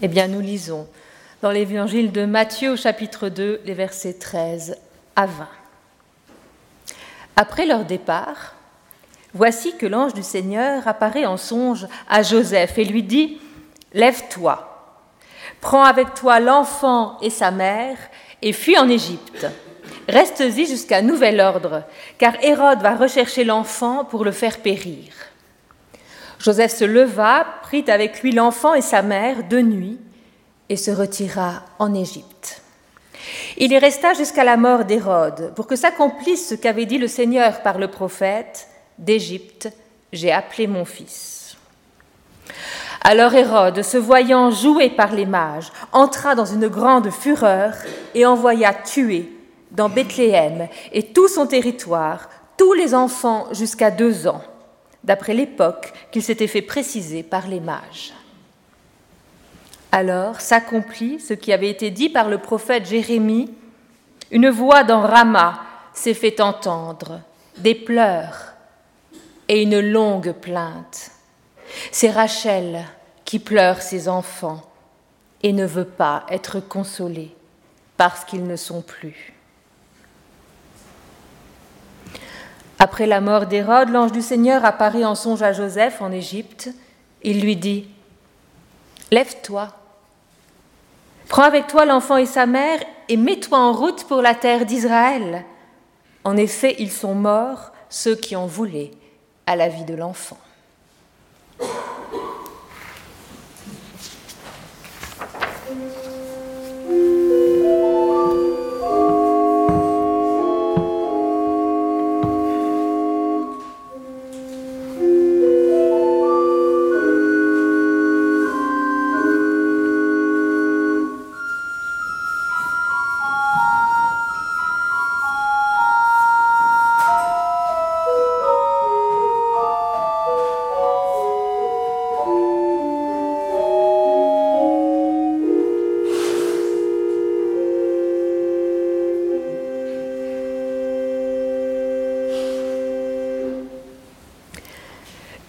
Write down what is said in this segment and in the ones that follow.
Eh bien, nous lisons dans l'évangile de Matthieu chapitre 2, les versets 13 à 20. Après leur départ, voici que l'ange du Seigneur apparaît en songe à Joseph et lui dit, Lève-toi, prends avec toi l'enfant et sa mère et fuis en Égypte. Reste-y jusqu'à nouvel ordre, car Hérode va rechercher l'enfant pour le faire périr. Joseph se leva, prit avec lui l'enfant et sa mère de nuit et se retira en Égypte. Il y resta jusqu'à la mort d'Hérode, pour que s'accomplisse ce qu'avait dit le Seigneur par le prophète, d'Égypte, j'ai appelé mon fils. Alors Hérode, se voyant joué par les mages, entra dans une grande fureur et envoya tuer dans Bethléem et tout son territoire tous les enfants jusqu'à deux ans, d'après l'époque qu'il s'était fait préciser par les mages. Alors s'accomplit ce qui avait été dit par le prophète Jérémie. Une voix dans Rama s'est fait entendre, des pleurs et une longue plainte. C'est Rachel qui pleure ses enfants et ne veut pas être consolée parce qu'ils ne sont plus. Après la mort d'Hérode, l'ange du Seigneur apparaît en songe à Joseph en Égypte. Il lui dit Lève-toi Prends avec toi l'enfant et sa mère et mets-toi en route pour la terre d'Israël. En effet, ils sont morts, ceux qui en voulaient à la vie de l'enfant.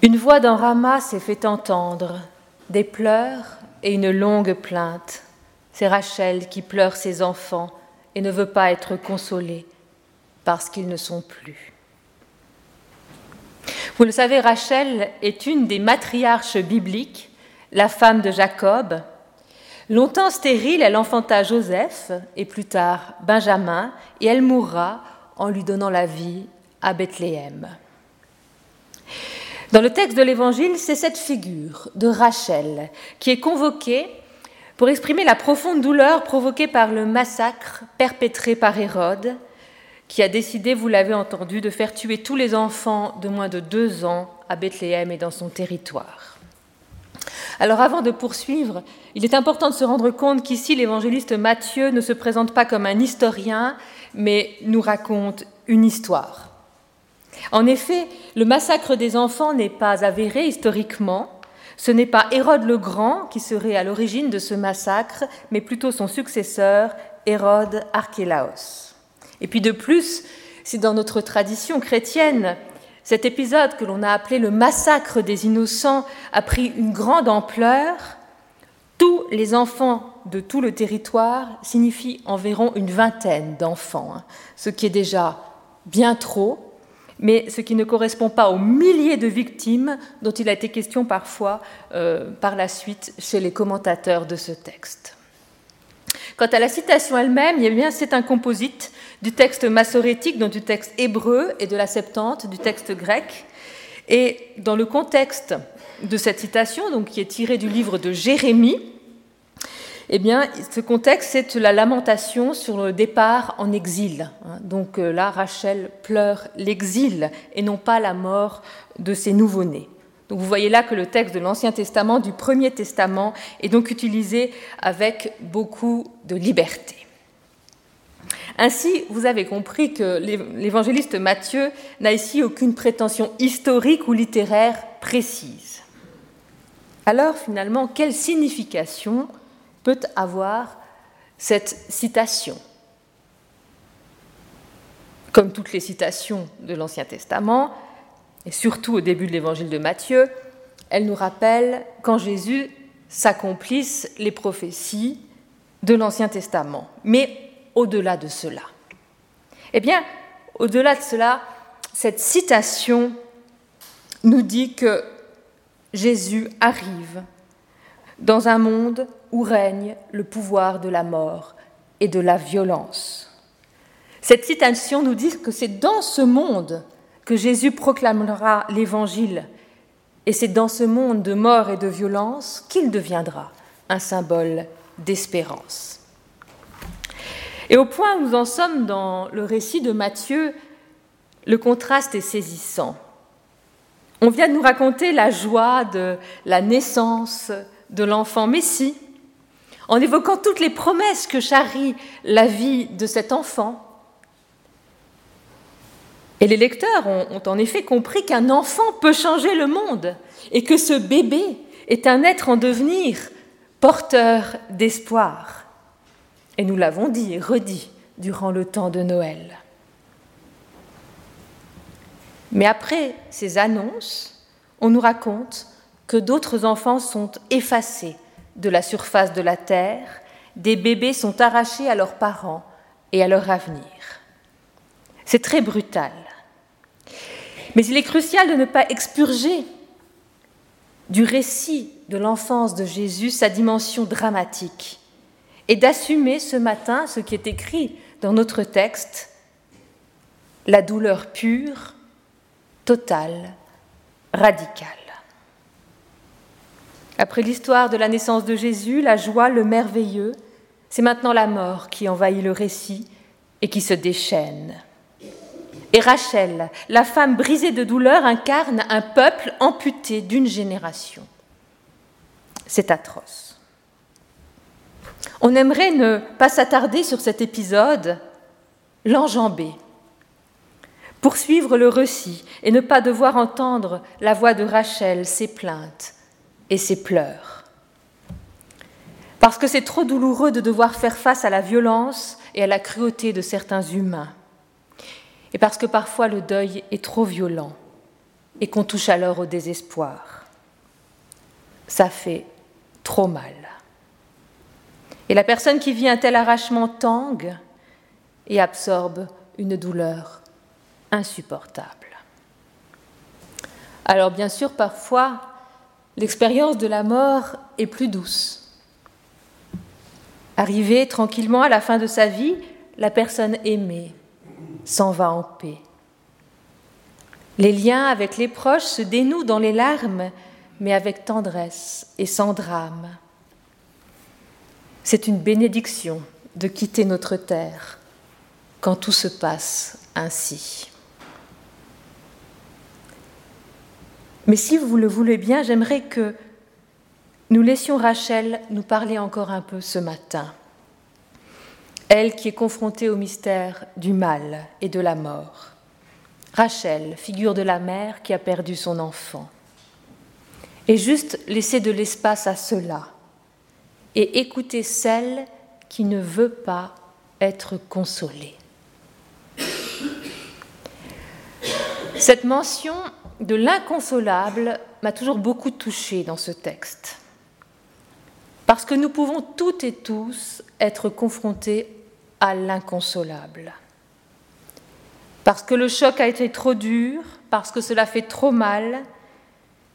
Une voix dans Rama s'est fait entendre, des pleurs et une longue plainte. C'est Rachel qui pleure ses enfants et ne veut pas être consolée parce qu'ils ne sont plus. Vous le savez, Rachel est une des matriarches bibliques, la femme de Jacob. Longtemps stérile, elle enfanta Joseph et plus tard Benjamin, et elle mourra en lui donnant la vie à Bethléem. Dans le texte de l'Évangile, c'est cette figure de Rachel qui est convoquée pour exprimer la profonde douleur provoquée par le massacre perpétré par Hérode, qui a décidé, vous l'avez entendu, de faire tuer tous les enfants de moins de deux ans à Bethléem et dans son territoire. Alors avant de poursuivre, il est important de se rendre compte qu'ici l'évangéliste Matthieu ne se présente pas comme un historien, mais nous raconte une histoire. En effet, le massacre des enfants n'est pas avéré historiquement. Ce n'est pas Hérode le Grand qui serait à l'origine de ce massacre, mais plutôt son successeur, Hérode Archélaos. Et puis de plus, si dans notre tradition chrétienne, cet épisode que l'on a appelé le massacre des innocents a pris une grande ampleur, tous les enfants de tout le territoire signifie environ une vingtaine d'enfants, hein, ce qui est déjà bien trop, mais ce qui ne correspond pas aux milliers de victimes dont il a été question parfois euh, par la suite chez les commentateurs de ce texte. Quant à la citation elle-même, c'est un composite du texte massorétique, donc du texte hébreu et de la Septante, du texte grec. Et dans le contexte de cette citation, qui est tirée du livre de Jérémie, eh bien, ce contexte, c'est la lamentation sur le départ en exil. Hein. Donc euh, là, Rachel pleure l'exil et non pas la mort de ses nouveau-nés. Donc vous voyez là que le texte de l'Ancien Testament, du Premier Testament, est donc utilisé avec beaucoup de liberté. Ainsi, vous avez compris que l'évangéliste Matthieu n'a ici aucune prétention historique ou littéraire précise. Alors finalement, quelle signification peut avoir cette citation. Comme toutes les citations de l'Ancien Testament, et surtout au début de l'évangile de Matthieu, elle nous rappelle quand Jésus s'accomplissent les prophéties de l'Ancien Testament. Mais au-delà de cela, eh bien, au-delà de cela, cette citation nous dit que Jésus arrive dans un monde où règne le pouvoir de la mort et de la violence. Cette citation nous dit que c'est dans ce monde que Jésus proclamera l'Évangile et c'est dans ce monde de mort et de violence qu'il deviendra un symbole d'espérance. Et au point où nous en sommes dans le récit de Matthieu, le contraste est saisissant. On vient de nous raconter la joie de la naissance de l'enfant Messie, en évoquant toutes les promesses que charrie la vie de cet enfant. Et les lecteurs ont, ont en effet compris qu'un enfant peut changer le monde et que ce bébé est un être en devenir, porteur d'espoir. Et nous l'avons dit et redit durant le temps de Noël. Mais après ces annonces, on nous raconte d'autres enfants sont effacés de la surface de la terre, des bébés sont arrachés à leurs parents et à leur avenir. C'est très brutal. Mais il est crucial de ne pas expurger du récit de l'enfance de Jésus sa dimension dramatique et d'assumer ce matin ce qui est écrit dans notre texte, la douleur pure, totale, radicale. Après l'histoire de la naissance de Jésus, la joie, le merveilleux, c'est maintenant la mort qui envahit le récit et qui se déchaîne. Et Rachel, la femme brisée de douleur, incarne un peuple amputé d'une génération. C'est atroce. On aimerait ne pas s'attarder sur cet épisode, l'enjamber, poursuivre le récit et ne pas devoir entendre la voix de Rachel, ses plaintes et ses pleurs. Parce que c'est trop douloureux de devoir faire face à la violence et à la cruauté de certains humains. Et parce que parfois le deuil est trop violent et qu'on touche alors au désespoir. Ça fait trop mal. Et la personne qui vit un tel arrachement tangue et absorbe une douleur insupportable. Alors bien sûr, parfois, l'expérience de la mort est plus douce. Arrivée tranquillement à la fin de sa vie, la personne aimée s'en va en paix. Les liens avec les proches se dénouent dans les larmes, mais avec tendresse et sans drame. C'est une bénédiction de quitter notre terre quand tout se passe ainsi. Mais si vous le voulez bien, j'aimerais que nous laissions Rachel nous parler encore un peu ce matin. Elle qui est confrontée au mystère du mal et de la mort. Rachel, figure de la mère qui a perdu son enfant. Et juste laisser de l'espace à cela, et écouter celle qui ne veut pas être consolée. Cette mention de l'inconsolable m'a toujours beaucoup touchée dans ce texte, parce que nous pouvons toutes et tous être confrontés à l'inconsolable, parce que le choc a été trop dur, parce que cela fait trop mal,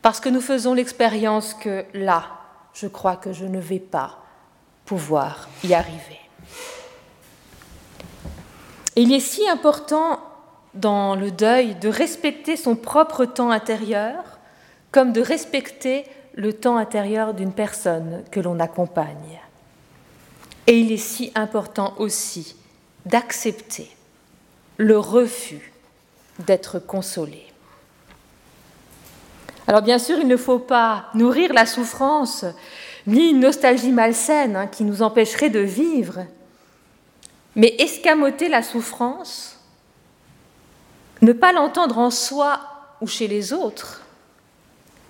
parce que nous faisons l'expérience que là, je crois que je ne vais pas pouvoir y arriver. il est si important dans le deuil de respecter son propre temps intérieur comme de respecter le temps intérieur d'une personne que l'on accompagne. Et il est si important aussi d'accepter le refus d'être consolé. Alors bien sûr, il ne faut pas nourrir la souffrance ni une nostalgie malsaine hein, qui nous empêcherait de vivre, mais escamoter la souffrance, ne pas l'entendre en soi ou chez les autres,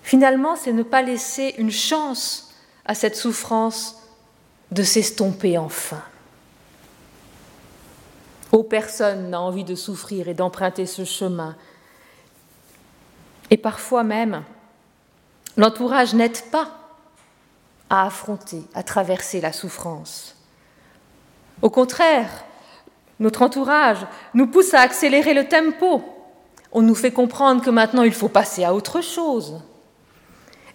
finalement, c'est ne pas laisser une chance à cette souffrance de s'estomper enfin. Oh, personne n'a envie de souffrir et d'emprunter ce chemin. Et parfois même, l'entourage n'aide pas à affronter, à traverser la souffrance. Au contraire, notre entourage nous pousse à accélérer le tempo. On nous fait comprendre que maintenant il faut passer à autre chose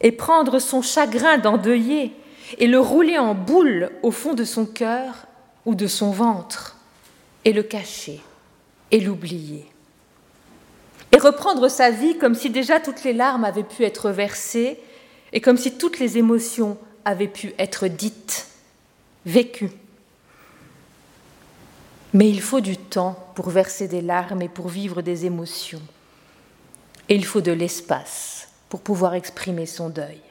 et prendre son chagrin d'endeuillé et le rouler en boule au fond de son cœur ou de son ventre et le cacher et l'oublier. Et reprendre sa vie comme si déjà toutes les larmes avaient pu être versées et comme si toutes les émotions avaient pu être dites, vécues. Mais il faut du temps pour verser des larmes et pour vivre des émotions. Et il faut de l'espace pour pouvoir exprimer son deuil.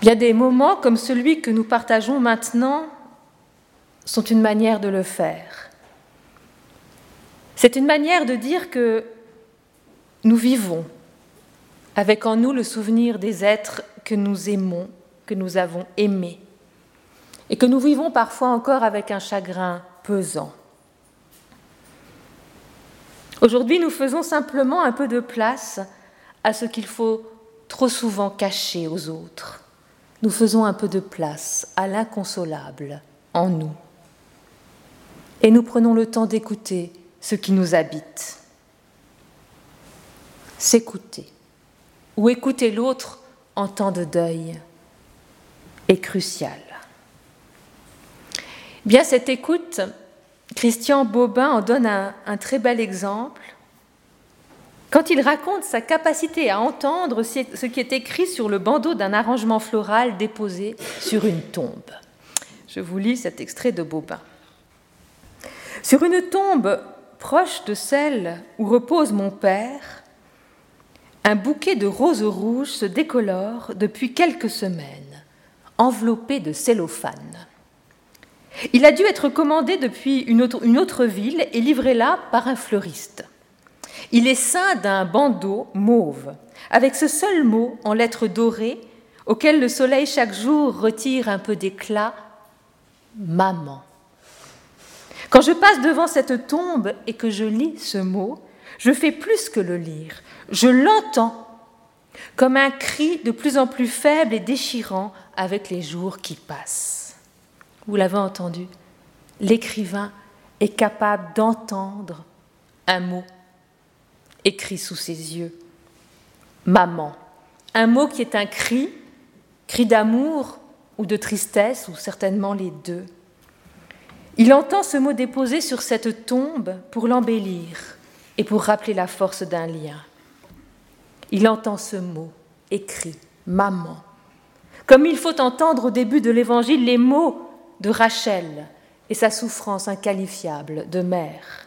Bien des moments comme celui que nous partageons maintenant sont une manière de le faire. C'est une manière de dire que nous vivons avec en nous le souvenir des êtres que nous aimons, que nous avons aimés et que nous vivons parfois encore avec un chagrin pesant. Aujourd'hui, nous faisons simplement un peu de place à ce qu'il faut trop souvent cacher aux autres. Nous faisons un peu de place à l'inconsolable en nous. Et nous prenons le temps d'écouter ce qui nous habite. S'écouter ou écouter l'autre en temps de deuil est crucial. Bien, cette écoute, Christian Bobin en donne un, un, très bel exemple quand il raconte sa capacité à entendre ce qui est écrit sur le bandeau d'un arrangement floral déposé sur une tombe. Je vous lis cet extrait de Bobin. Sur une tombe proche de celle où repose mon père, un bouquet de roses rouges se décolore depuis quelques semaines, enveloppé de cellophane. Il a dû être commandé depuis une autre, ville et livré là par un fleuriste. Il est ceint d'un bandeau mauve, avec ce seul mot en lettres dorées auquel le soleil chaque jour retire un peu d'éclat Maman. Quand je passe devant cette tombe et que je lis ce mot, je fais plus que le lire, je l'entends comme un cri de plus en plus faible et déchirant avec les jours qui passent. Vous l'avez entendu, l'écrivain est capable d'entendre un mot écrit sous ses yeux. Maman. Un mot qui est un cri, cri d'amour ou de tristesse, ou certainement les deux. Il entend ce mot déposé sur cette tombe pour l'embellir et pour rappeler la force d'un lien. Il entend ce mot écrit, maman. Comme il faut entendre au début de l'Évangile les mots de Rachel et sa souffrance inqualifiable de mère.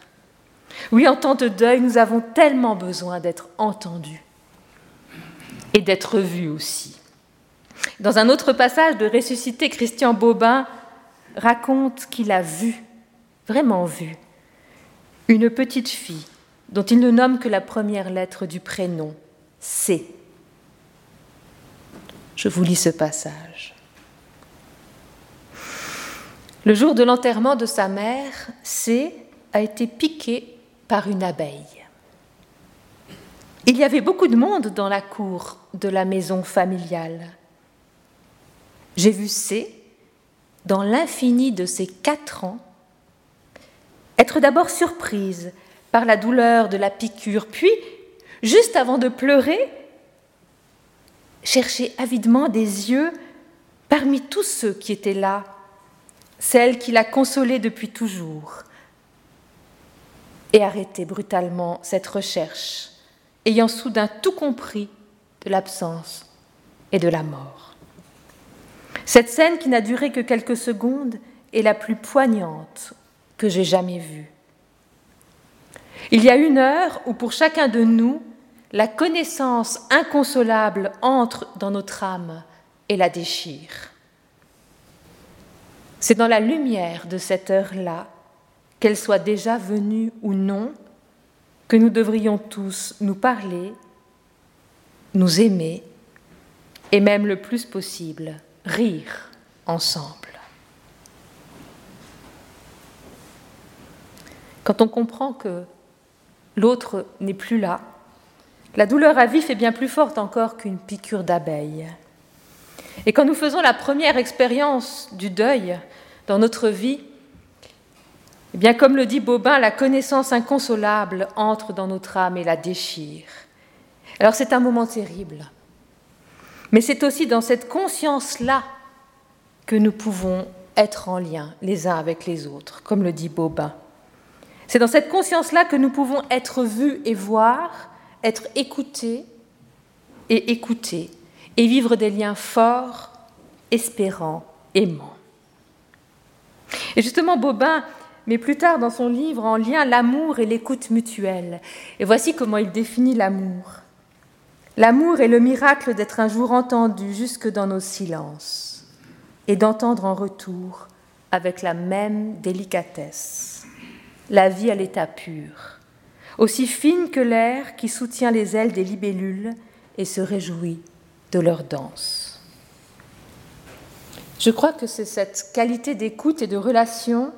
Oui, en temps de deuil, nous avons tellement besoin d'être entendus et d'être vus aussi. Dans un autre passage de Ressuscité, Christian Bobin raconte qu'il a vu, vraiment vu, une petite fille dont il ne nomme que la première lettre du prénom, C. Je vous lis ce passage. Le jour de l'enterrement de sa mère, C a été piqué par une abeille. Il y avait beaucoup de monde dans la cour de la maison familiale. J'ai vu C, dans l'infini de ses quatre ans, être d'abord surprise par la douleur de la piqûre, puis, juste avant de pleurer, chercher avidement des yeux parmi tous ceux qui étaient là celle qui l'a consolée depuis toujours, et arrêter brutalement cette recherche, ayant soudain tout compris de l'absence et de la mort. Cette scène qui n'a duré que quelques secondes est la plus poignante que j'ai jamais vue. Il y a une heure où pour chacun de nous, la connaissance inconsolable entre dans notre âme et la déchire. C'est dans la lumière de cette heure-là, qu'elle soit déjà venue ou non, que nous devrions tous nous parler, nous aimer et même le plus possible rire ensemble. Quand on comprend que l'autre n'est plus là, la douleur à vif est bien plus forte encore qu'une piqûre d'abeille. Et quand nous faisons la première expérience du deuil dans notre vie, eh bien, comme le dit Bobin, la connaissance inconsolable entre dans notre âme et la déchire. Alors c'est un moment terrible. Mais c'est aussi dans cette conscience-là que nous pouvons être en lien les uns avec les autres, comme le dit Bobin. C'est dans cette conscience-là que nous pouvons être vus et voir, être écoutés et écouter, et vivre des liens forts, espérants, aimants. Et justement, Bobin mais plus tard dans son livre en lien l'amour et l'écoute mutuelle. Et voici comment il définit l'amour. L'amour est le miracle d'être un jour entendu jusque dans nos silences et d'entendre en retour avec la même délicatesse la vie à l'état pur, aussi fine que l'air qui soutient les ailes des libellules et se réjouit de leur danse. Je crois que c'est cette qualité d'écoute et de relation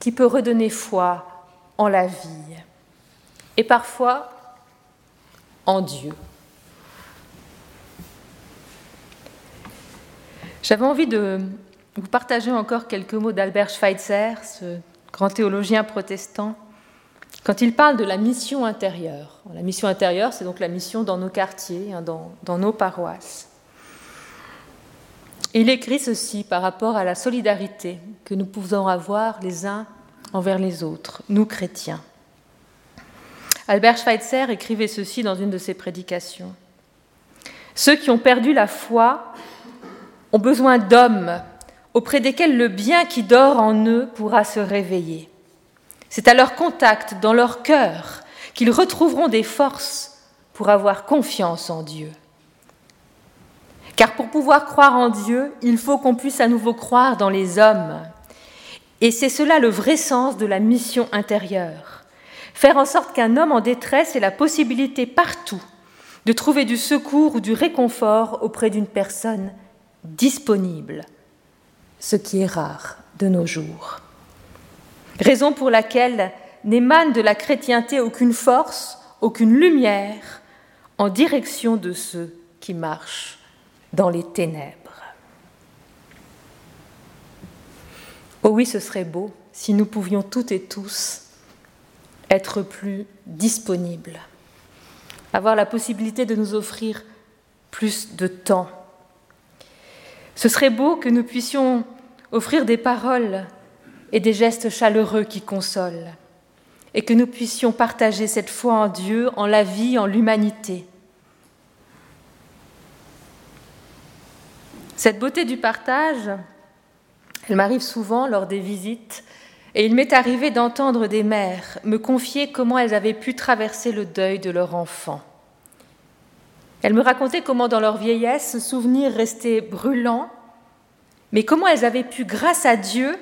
qui peut redonner foi en la vie et parfois en Dieu. J'avais envie de vous partager encore quelques mots d'Albert Schweitzer, ce grand théologien protestant, quand il parle de la mission intérieure. La mission intérieure, c'est donc la mission dans nos quartiers, hein, dans, dans nos paroisses. Il écrit ceci par rapport à la solidarité que nous pouvons avoir les uns envers les autres, nous chrétiens. Albert Schweitzer écrivait ceci dans une de ses prédications. Ceux qui ont perdu la foi ont besoin d'hommes auprès desquels le bien qui dort en eux pourra se réveiller. C'est à leur contact, dans leur cœur, qu'ils retrouveront des forces pour avoir confiance en Dieu. Car pour pouvoir croire en Dieu, il faut qu'on puisse à nouveau croire dans les hommes. Et c'est cela le vrai sens de la mission intérieure. Faire en sorte qu'un homme en détresse ait la possibilité partout de trouver du secours ou du réconfort auprès d'une personne disponible, ce qui est rare de nos jours. Raison pour laquelle n'émane de la chrétienté aucune force, aucune lumière en direction de ceux qui marchent dans les ténèbres. Oh oui, ce serait beau si nous pouvions toutes et tous être plus disponibles, avoir la possibilité de nous offrir plus de temps. Ce serait beau que nous puissions offrir des paroles et des gestes chaleureux qui consolent, et que nous puissions partager cette foi en Dieu, en la vie, en l'humanité. Cette beauté du partage, elle m'arrive souvent lors des visites, et il m'est arrivé d'entendre des mères me confier comment elles avaient pu traverser le deuil de leur enfant. Elles me racontaient comment dans leur vieillesse ce souvenir restait brûlant, mais comment elles avaient pu, grâce à Dieu,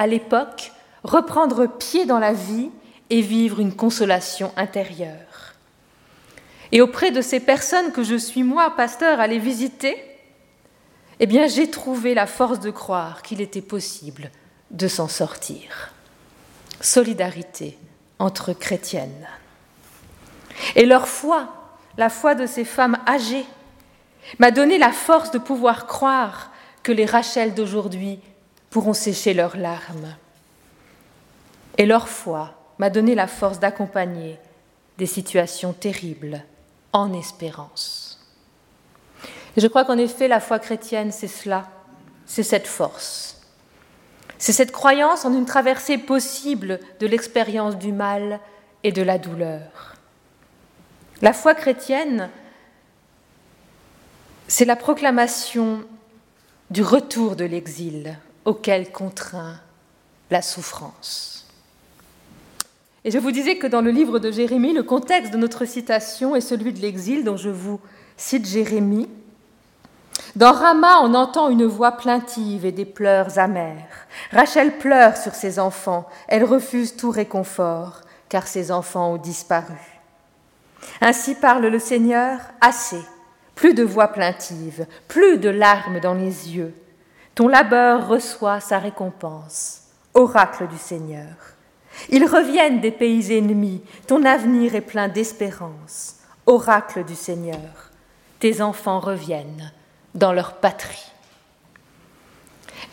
à l'époque, reprendre pied dans la vie et vivre une consolation intérieure. Et auprès de ces personnes que je suis, moi, pasteur, allée visiter, eh bien j'ai trouvé la force de croire qu'il était possible de s'en sortir. Solidarité entre chrétiennes. Et leur foi, la foi de ces femmes âgées, m'a donné la force de pouvoir croire que les Rachel d'aujourd'hui pourront sécher leurs larmes. Et leur foi m'a donné la force d'accompagner des situations terribles en espérance. Et je crois qu'en effet, la foi chrétienne, c'est cela, c'est cette force. C'est cette croyance en une traversée possible de l'expérience du mal et de la douleur. La foi chrétienne, c'est la proclamation du retour de l'exil auquel contraint la souffrance. Et je vous disais que dans le livre de Jérémie, le contexte de notre citation est celui de l'exil dont je vous cite Jérémie. Dans Rama, on entend une voix plaintive et des pleurs amers. Rachel pleure sur ses enfants. Elle refuse tout réconfort, car ses enfants ont disparu. Ainsi parle le Seigneur, assez, plus de voix plaintives, plus de larmes dans les yeux. Ton labeur reçoit sa récompense, oracle du Seigneur. Ils reviennent des pays ennemis, ton avenir est plein d'espérance, oracle du Seigneur. Tes enfants reviennent dans leur patrie.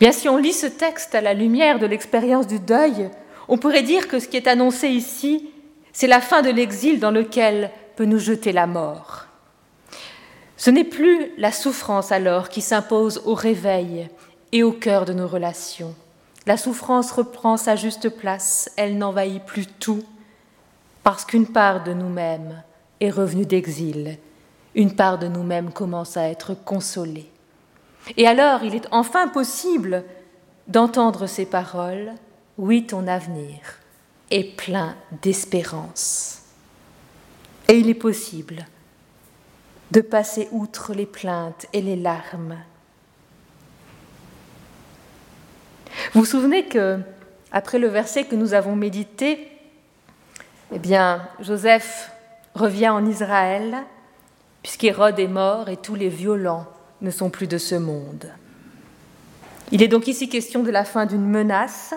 Bien, si on lit ce texte à la lumière de l'expérience du deuil, on pourrait dire que ce qui est annoncé ici, c'est la fin de l'exil dans lequel peut nous jeter la mort. Ce n'est plus la souffrance alors qui s'impose au réveil et au cœur de nos relations. La souffrance reprend sa juste place, elle n'envahit plus tout, parce qu'une part de nous-mêmes est revenue d'exil, une part de nous-mêmes commence à être consolée. Et alors, il est enfin possible d'entendre ces paroles Oui, ton avenir est plein d'espérance. Et il est possible de passer outre les plaintes et les larmes. Vous vous souvenez que, après le verset que nous avons médité, eh bien, Joseph revient en Israël, puisqu'Hérode est mort et tous les violents ne sont plus de ce monde. Il est donc ici question de la fin d'une menace.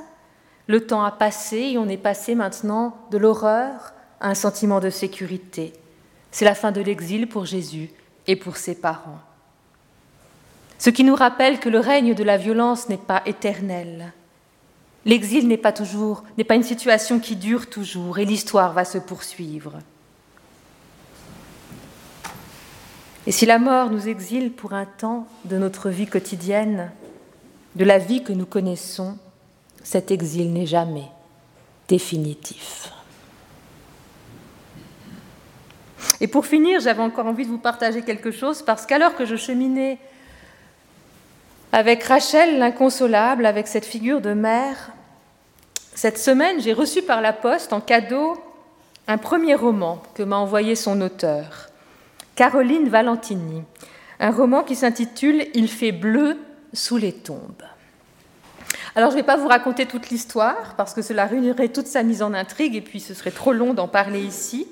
Le temps a passé et on est passé maintenant de l'horreur à un sentiment de sécurité. C'est la fin de l'exil pour Jésus et pour ses parents. Ce qui nous rappelle que le règne de la violence n'est pas éternel. L'exil n'est pas toujours, n'est pas une situation qui dure toujours et l'histoire va se poursuivre. Et si la mort nous exile pour un temps de notre vie quotidienne, de la vie que nous connaissons, cet exil n'est jamais définitif. Et pour finir, j'avais encore envie de vous partager quelque chose parce qu'alors que je cheminais avec Rachel l'inconsolable, avec cette figure de mère, cette semaine, j'ai reçu par la poste en cadeau un premier roman que m'a envoyé son auteur. Caroline Valentini, un roman qui s'intitule Il fait bleu sous les tombes. Alors je ne vais pas vous raconter toute l'histoire parce que cela réunirait toute sa mise en intrigue et puis ce serait trop long d'en parler ici.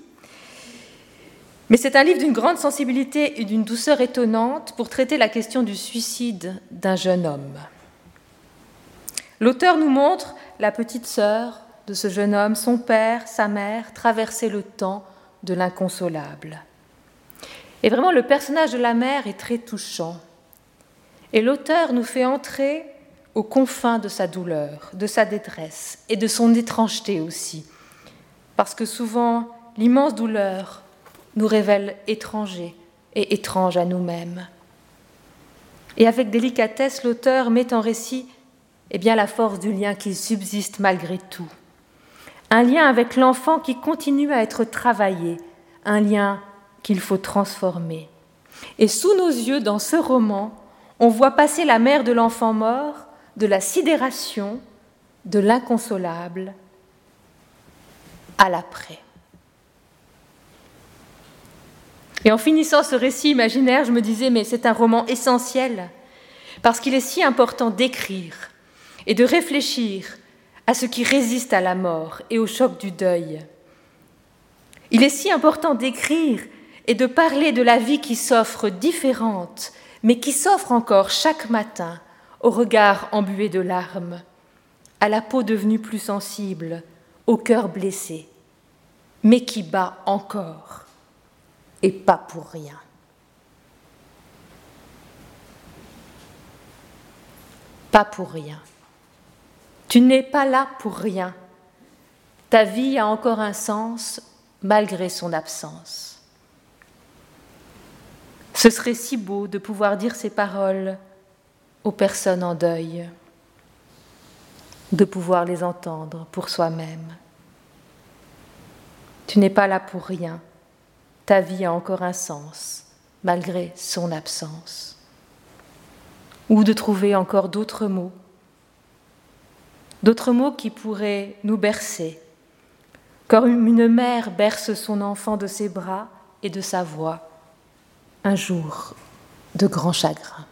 Mais c'est un livre d'une grande sensibilité et d'une douceur étonnante pour traiter la question du suicide d'un jeune homme. L'auteur nous montre la petite sœur de ce jeune homme, son père, sa mère, traverser le temps de l'inconsolable. Et vraiment, le personnage de la mère est très touchant. Et l'auteur nous fait entrer aux confins de sa douleur, de sa détresse et de son étrangeté aussi. Parce que souvent, l'immense douleur nous révèle étrangers et étranges à nous-mêmes. Et avec délicatesse, l'auteur met en récit eh bien, la force du lien qui subsiste malgré tout. Un lien avec l'enfant qui continue à être travaillé, un lien qu'il faut transformer. Et sous nos yeux, dans ce roman, on voit passer la mère de l'enfant mort de la sidération, de l'inconsolable à l'après. Et en finissant ce récit imaginaire, je me disais, mais c'est un roman essentiel, parce qu'il est si important d'écrire et de réfléchir à ce qui résiste à la mort et au choc du deuil. Il est si important d'écrire et de parler de la vie qui s'offre différente, mais qui s'offre encore chaque matin au regard embué de larmes, à la peau devenue plus sensible, au cœur blessé, mais qui bat encore, et pas pour rien. Pas pour rien. Tu n'es pas là pour rien. Ta vie a encore un sens malgré son absence. Ce serait si beau de pouvoir dire ces paroles aux personnes en deuil, de pouvoir les entendre pour soi-même. Tu n'es pas là pour rien, ta vie a encore un sens, malgré son absence. Ou de trouver encore d'autres mots, d'autres mots qui pourraient nous bercer, comme une mère berce son enfant de ses bras et de sa voix un jour de grand chagrin.